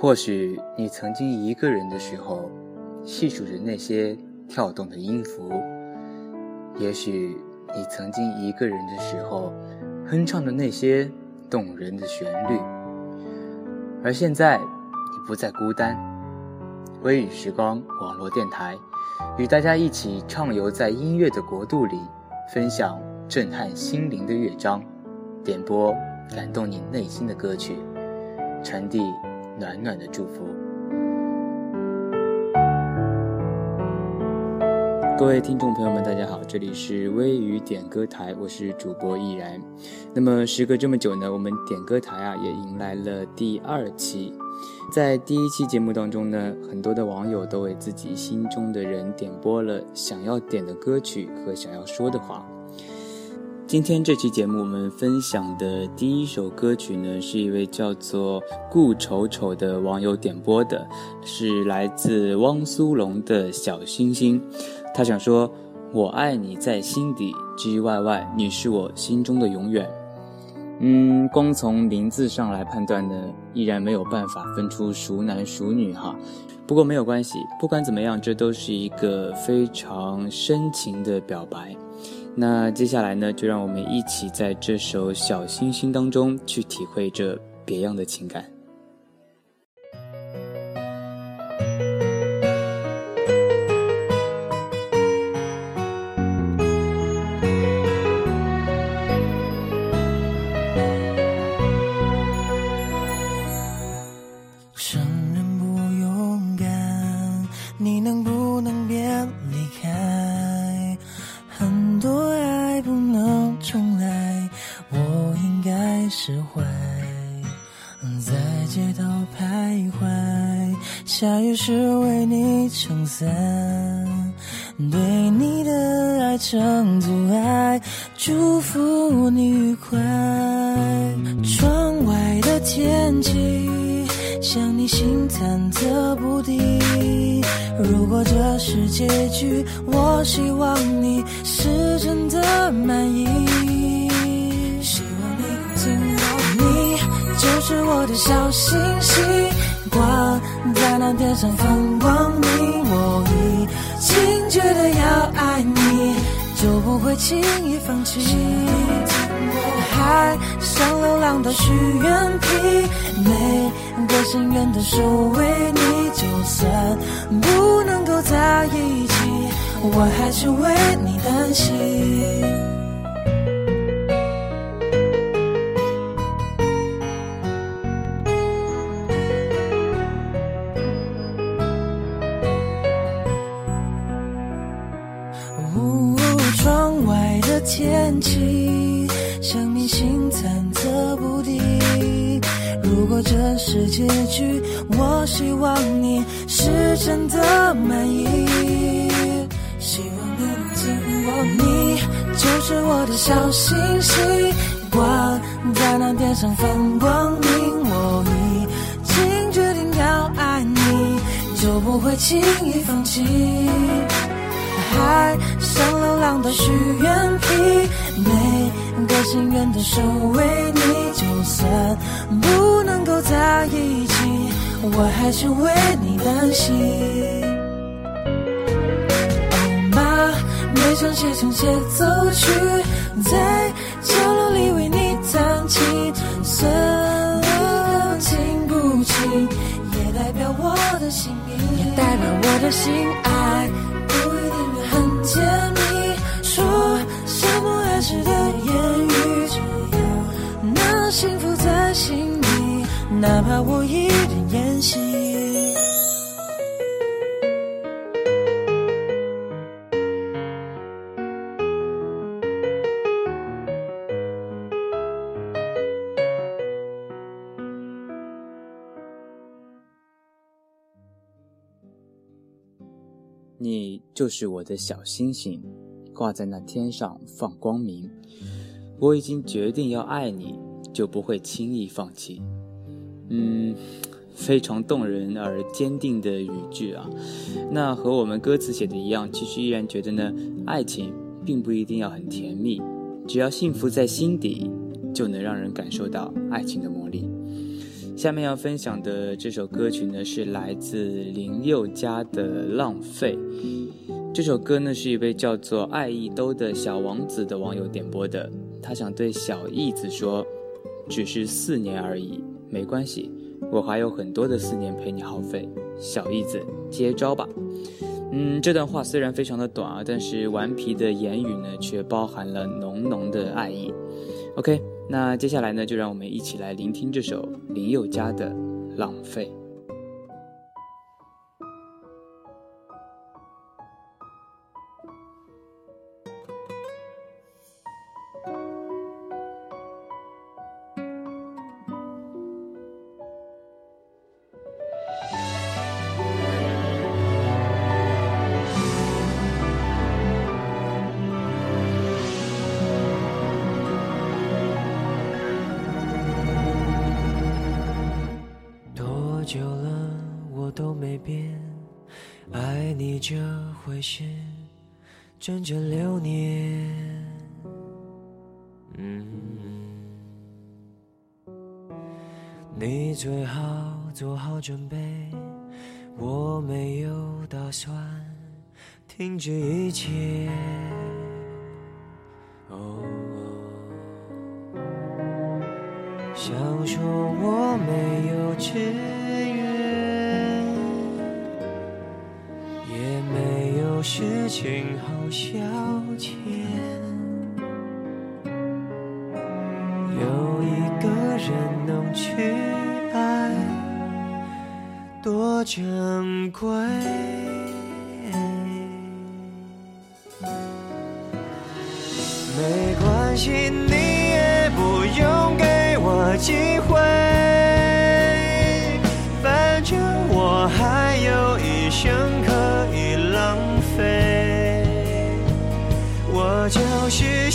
或许你曾经一个人的时候，细数着那些跳动的音符；也许你曾经一个人的时候，哼唱着那些动人的旋律。而现在，你不再孤单。微雨时光网络电台，与大家一起畅游在音乐的国度里，分享震撼心灵的乐章，点播感动你内心的歌曲，传递。暖暖的祝福，各位听众朋友们，大家好，这里是微雨点歌台，我是主播易然。那么时隔这么久呢，我们点歌台啊也迎来了第二期。在第一期节目当中呢，很多的网友都为自己心中的人点播了想要点的歌曲和想要说的话。今天这期节目，我们分享的第一首歌曲呢，是一位叫做顾丑丑的网友点播的，是来自汪苏泷的小星星。他想说：“我爱你在心底，G Y Y，你是我心中的永远。”嗯，光从名字上来判断呢，依然没有办法分出孰男孰女哈。不过没有关系，不管怎么样，这都是一个非常深情的表白。那接下来呢，就让我们一起在这首小星星当中去体会这别样的情感。忐忑不定如果这是结局我希望你是真的满意希望你能听到你就是我的小星星挂在那天上放光明我已经决定要爱你就不会轻易放弃。海上流浪的许愿瓶，每个心愿都守为你，就算不能够在一起，我还是为你担心。真的满意。希望你能经过，你就是我的小星星，挂在那天上放光明。我已经决定要爱你，就不会轻易放弃。海上流浪的许愿瓶，每个心愿都守为你。就算不能够在一起，我还是为你担心。哦妈，每场写成协奏曲，在角落里为你弹琴。就算你听不清，也代表我的心意，也代表我的心爱。不一定很甜蜜，说什么爱时的言语，只要那幸福在心里，哪怕我一你就是我的小星星，挂在那天上放光明。我已经决定要爱你，就不会轻易放弃。嗯，非常动人而坚定的语句啊。那和我们歌词写的一样，其实依然觉得呢，爱情并不一定要很甜蜜，只要幸福在心底，就能让人感受到爱情的魔力。下面要分享的这首歌曲呢，是来自林宥嘉的《浪费》。这首歌呢，是一位叫做爱一兜的小王子的网友点播的。他想对小义子说：“只是四年而已，没关系，我还有很多的四年陪你耗费。”小义子，接招吧！嗯，这段话虽然非常的短啊，但是顽皮的言语呢，却包含了浓浓的爱意。OK，那接下来呢，就让我们一起来聆听这首林宥嘉的《浪费》。没变，爱你这回事整整六年，嗯，你最好做好准备，我没有打算停止一切。哦，想说我没有知有事情好。消遣，有一个人能去爱，多珍贵。没关系，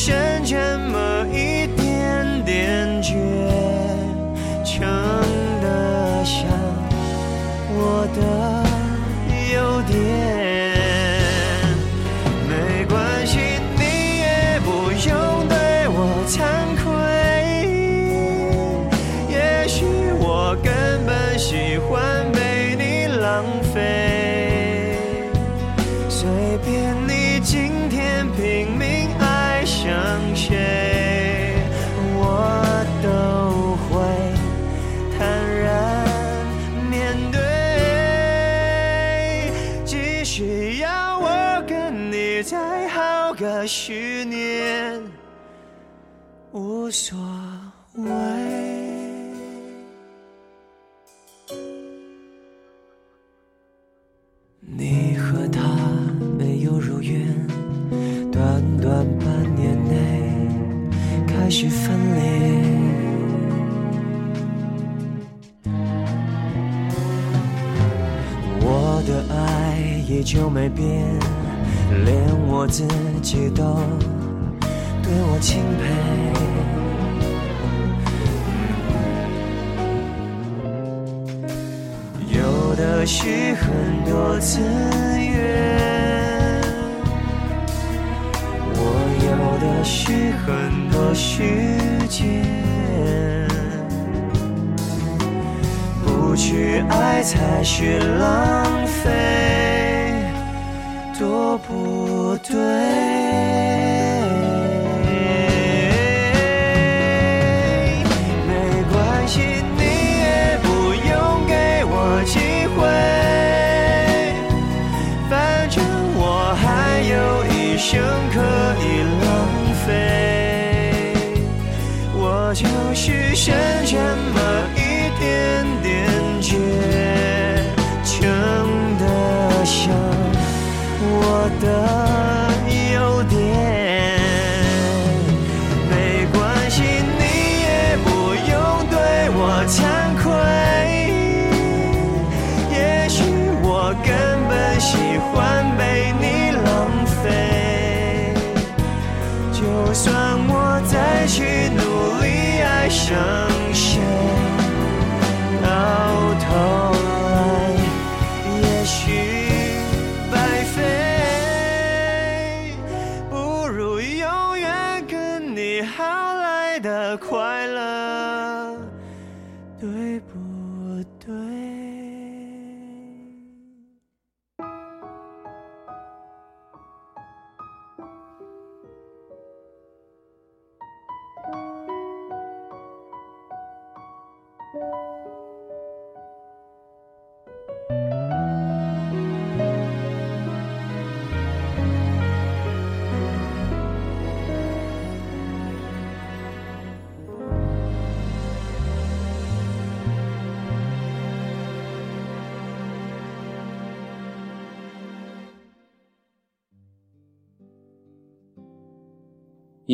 就是钦佩。有的是很多资源，我有的是很多时间。不去爱才是浪费。多不对，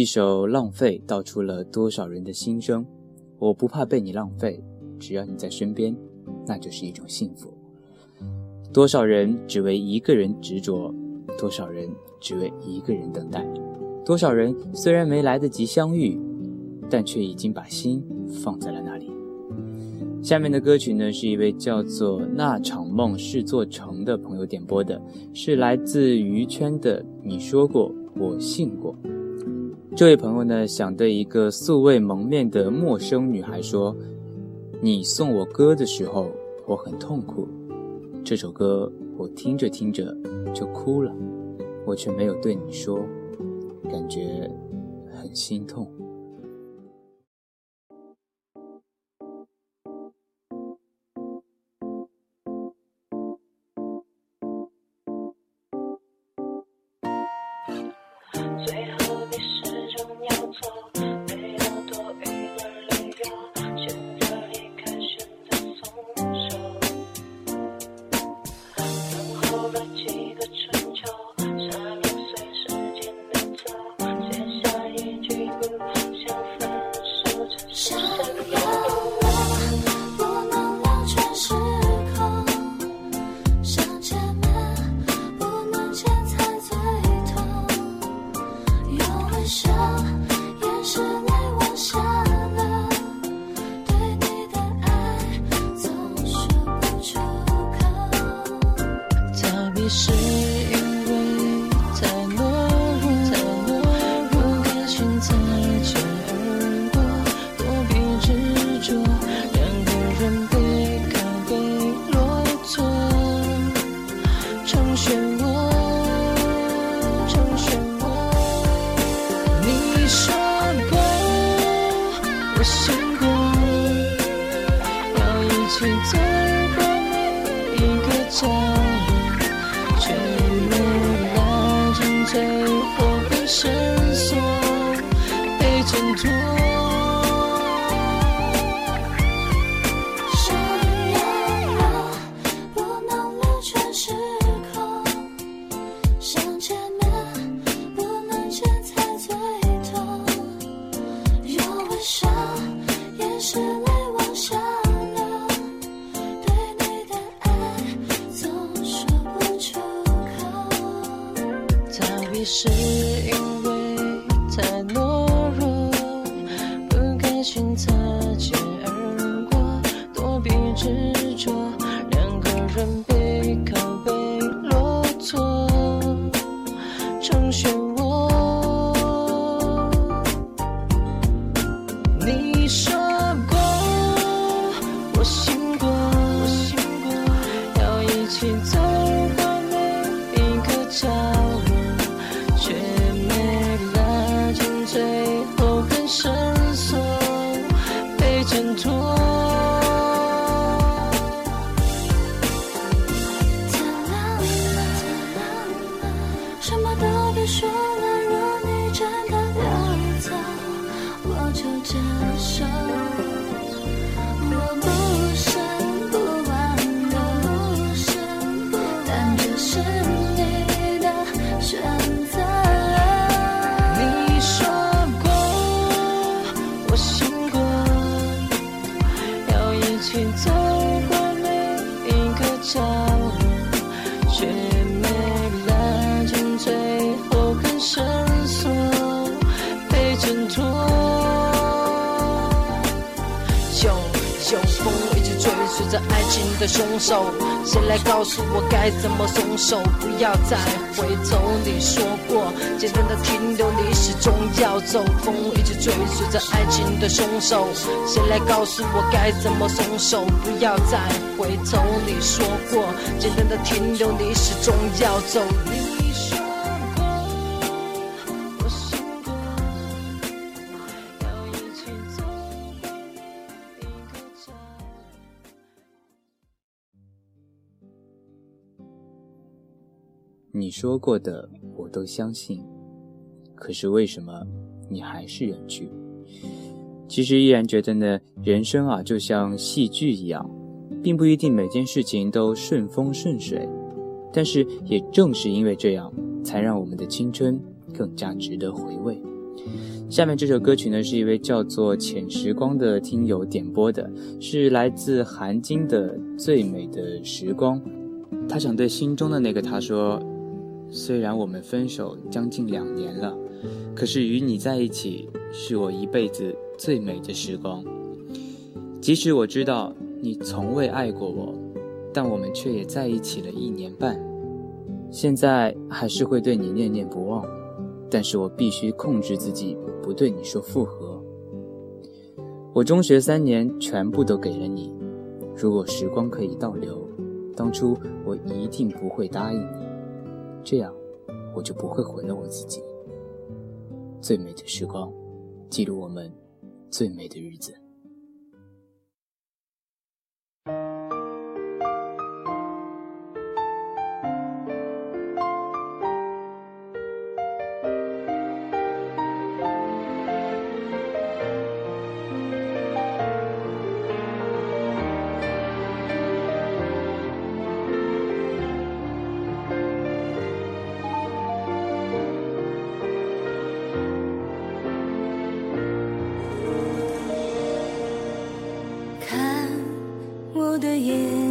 一首《浪费》道出了多少人的心声。我不怕被你浪费，只要你在身边，那就是一种幸福。多少人只为一个人执着，多少人只为一个人等待，多少人虽然没来得及相遇，但却已经把心放在了那里。下面的歌曲呢，是一位叫做“那场梦是做成”的朋友点播的，是来自鱼圈的。你说过，我信过。这位朋友呢，想对一个素未谋面的陌生女孩说：“你送我歌的时候，我很痛苦。这首歌我听着听着就哭了，我却没有对你说，感觉很心痛。”是这爱情的凶手，谁来告诉我该怎么松手？不要再回头。你说过，简单的停留，你始终要走。风一直追随着爱情的凶手，谁来告诉我该怎么松手？不要再回头。你说过，简单的停留，你始终要走。说过的我都相信，可是为什么你还是远去？其实依然觉得呢，人生啊就像戏剧一样，并不一定每件事情都顺风顺水，但是也正是因为这样，才让我们的青春更加值得回味。下面这首歌曲呢，是一位叫做浅时光的听友点播的，是来自韩晶的《最美的时光》，他想对心中的那个他说。虽然我们分手将近两年了，可是与你在一起是我一辈子最美的时光。即使我知道你从未爱过我，但我们却也在一起了一年半。现在还是会对你念念不忘，但是我必须控制自己不对你说复合。我中学三年全部都给了你，如果时光可以倒流，当初我一定不会答应你。这样，我就不会毁了我自己。最美的时光，记录我们最美的日子。的眼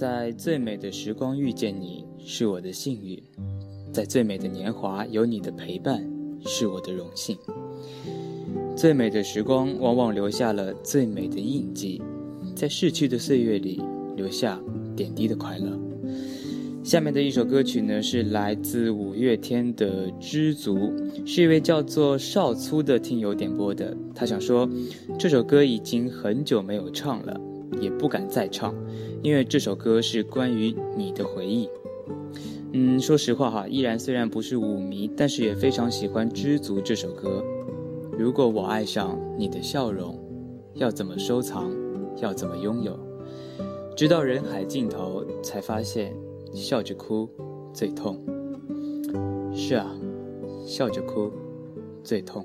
在最美的时光遇见你是我的幸运，在最美的年华有你的陪伴是我的荣幸。最美的时光往往留下了最美的印记，在逝去的岁月里留下点滴的快乐。下面的一首歌曲呢，是来自五月天的《知足》，是一位叫做少粗的听友点播的。他想说，这首歌已经很久没有唱了，也不敢再唱，因为这首歌是关于你的回忆。嗯，说实话哈，依然虽然不是舞迷，但是也非常喜欢《知足》这首歌。如果我爱上你的笑容，要怎么收藏？要怎么拥有？直到人海尽头，才发现。笑着哭，最痛。是啊，笑着哭，最痛。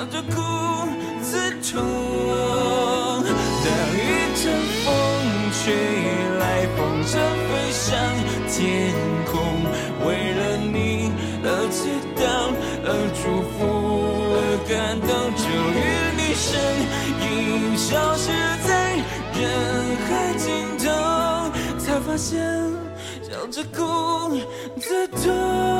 笑着哭最痛当一阵风吹来风筝飞上天空为了你而祈祷而祝福而感动。终于你身影消失在人海尽头才发现笑着哭最痛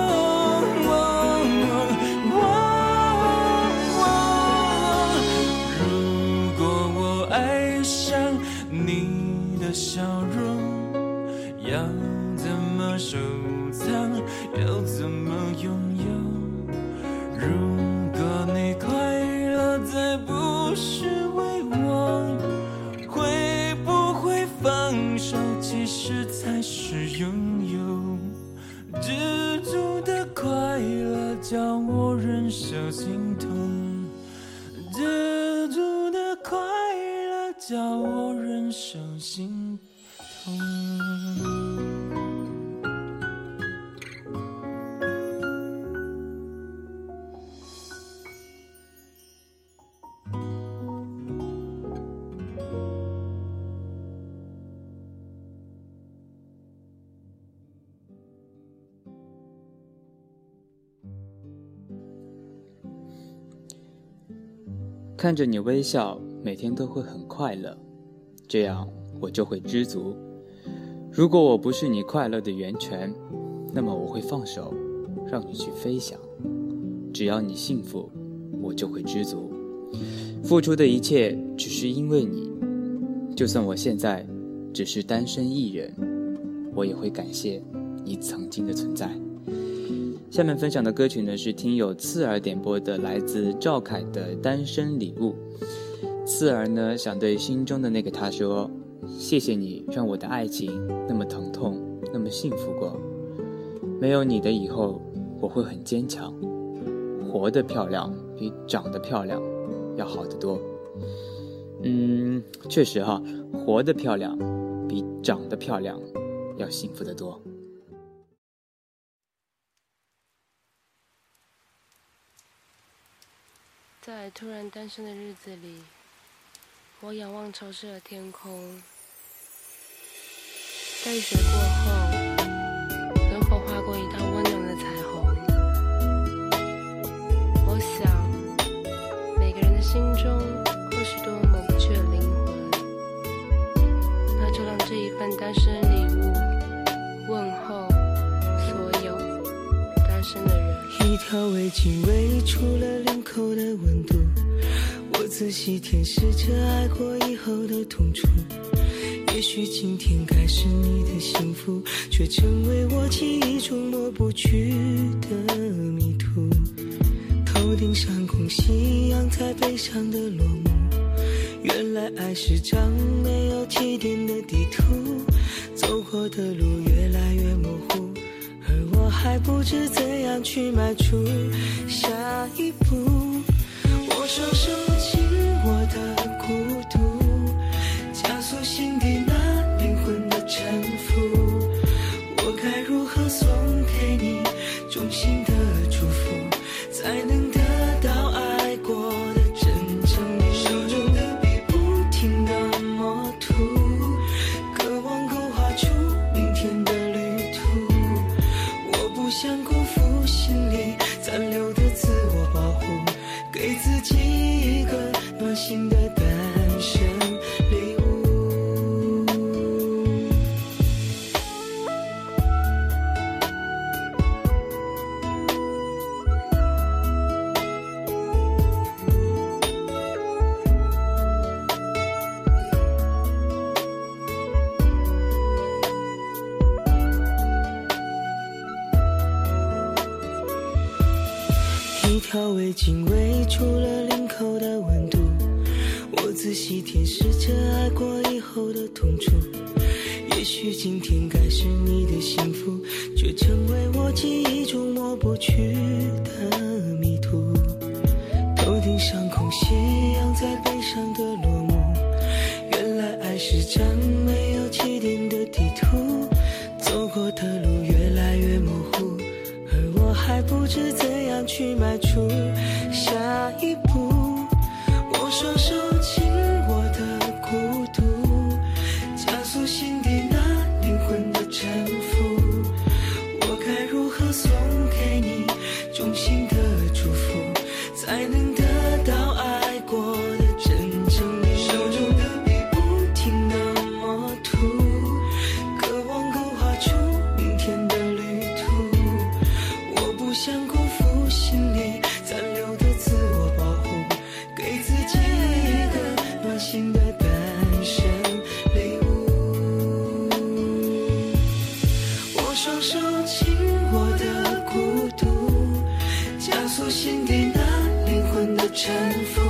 看着你微笑，每天都会很快乐，这样我就会知足。如果我不是你快乐的源泉，那么我会放手，让你去飞翔。只要你幸福，我就会知足。付出的一切只是因为你，就算我现在只是单身一人，我也会感谢你曾经的存在。下面分享的歌曲呢，是听友刺儿点播的，来自赵凯的《单身礼物》。刺儿呢，想对心中的那个他说：“谢谢你，让我的爱情那么疼痛，那么幸福过。没有你的以后，我会很坚强。活得漂亮比长得漂亮要好得多。嗯，确实哈，活得漂亮比长得漂亮要幸福得多。”在突然单身的日子里，我仰望潮湿的天空，在雨雪过后，能否划过一道温暖的彩虹？我想，每个人的心中或许都有抹不去的灵魂，那就让这一份单身条围巾围住了领口的温度，我仔细舔舐着爱过以后的痛楚。也许今天该是你的幸福，却成为我记忆中抹不去的迷途。头顶上空夕阳在悲伤的落幕，原来爱是张没有起点的地图，走过的路越来越模糊。还不知怎样去迈出下一步，我双手紧握的鼓条围巾围住了领口的温度，我仔细舔舐着爱过以后的痛楚。也许今天该是你的幸福，却成为我记忆中抹不去的迷途。头顶上空夕阳在悲伤的落幕，原来爱是张没有起点的地图，走过的路越来越模糊。而我还不知怎去迈出双手紧握的孤独，加速心底那灵魂的沉浮。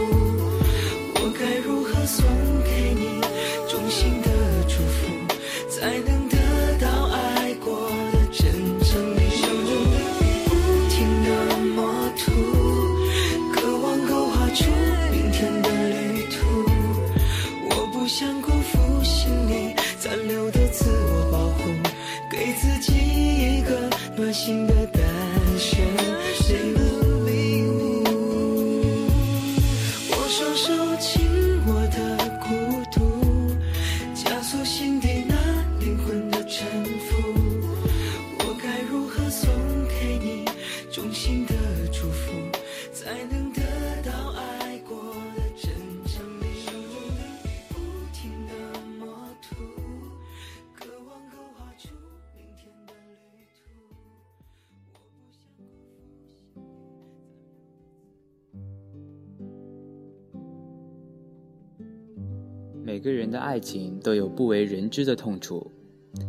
每个人的爱情都有不为人知的痛楚，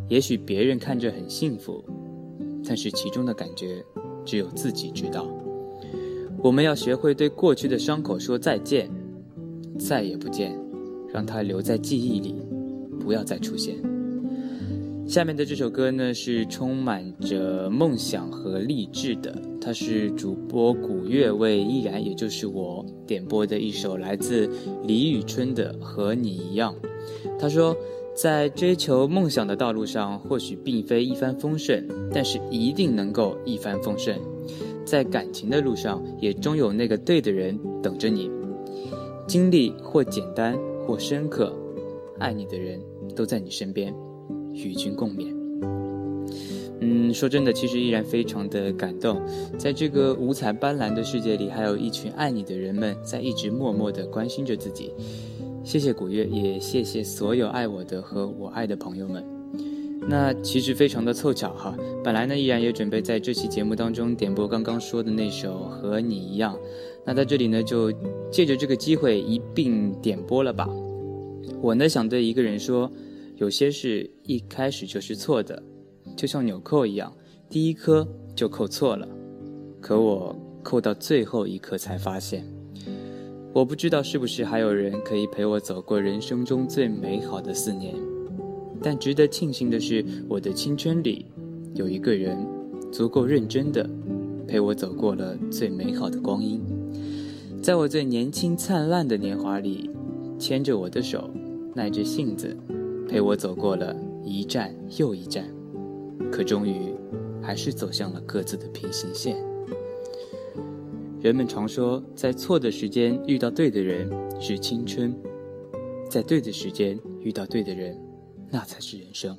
也许别人看着很幸福，但是其中的感觉只有自己知道。我们要学会对过去的伤口说再见，再也不见，让它留在记忆里，不要再出现。下面的这首歌呢，是充满着梦想和励志的，它是主播古月为依然，也就是我点播的一首来自李宇春的《和你一样》。他说，在追求梦想的道路上，或许并非一帆风顺，但是一定能够一帆风顺。在感情的路上，也终有那个对的人等着你。经历或简单或深刻，爱你的人都在你身边，与君共勉。嗯，说真的，其实依然非常的感动。在这个五彩斑斓的世界里，还有一群爱你的人们在一直默默的关心着自己。谢谢古月，也谢谢所有爱我的和我爱的朋友们。那其实非常的凑巧哈，本来呢依然也准备在这期节目当中点播刚刚说的那首和你一样，那在这里呢就借着这个机会一并点播了吧。我呢想对一个人说，有些事一开始就是错的，就像纽扣一样，第一颗就扣错了，可我扣到最后一颗才发现，我不知道是不是还有人可以陪我走过人生中最美好的四年。但值得庆幸的是，我的青春里有一个人，足够认真的陪我走过了最美好的光阴，在我最年轻灿烂的年华里，牵着我的手，耐着性子陪我走过了一站又一站，可终于还是走向了各自的平行线。人们常说，在错的时间遇到对的人是青春，在对的时间遇到对的人。那才是人生。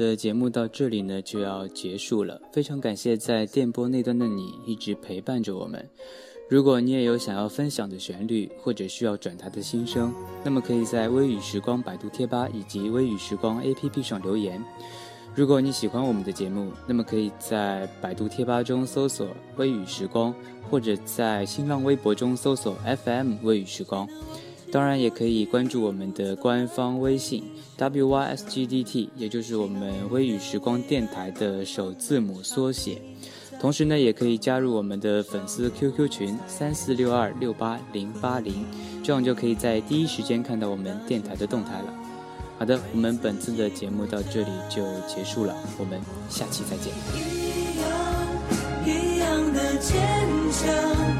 的，节目到这里呢就要结束了。非常感谢在电波那端的你一直陪伴着我们。如果你也有想要分享的旋律，或者需要转达的心声，那么可以在微雨时光百度贴吧以及微雨时光 APP 上留言。如果你喜欢我们的节目，那么可以在百度贴吧中搜索“微雨时光”，或者在新浪微博中搜索 “FM 微雨时光”。当然，也可以关注我们的官方微信 WYSGDT，也就是我们微雨时光电台的首字母缩写。同时呢，也可以加入我们的粉丝 QQ 群三四六二六八零八零，这样就可以在第一时间看到我们电台的动态了。好的，我们本次的节目到这里就结束了，我们下期再见。一样，一样的坚强，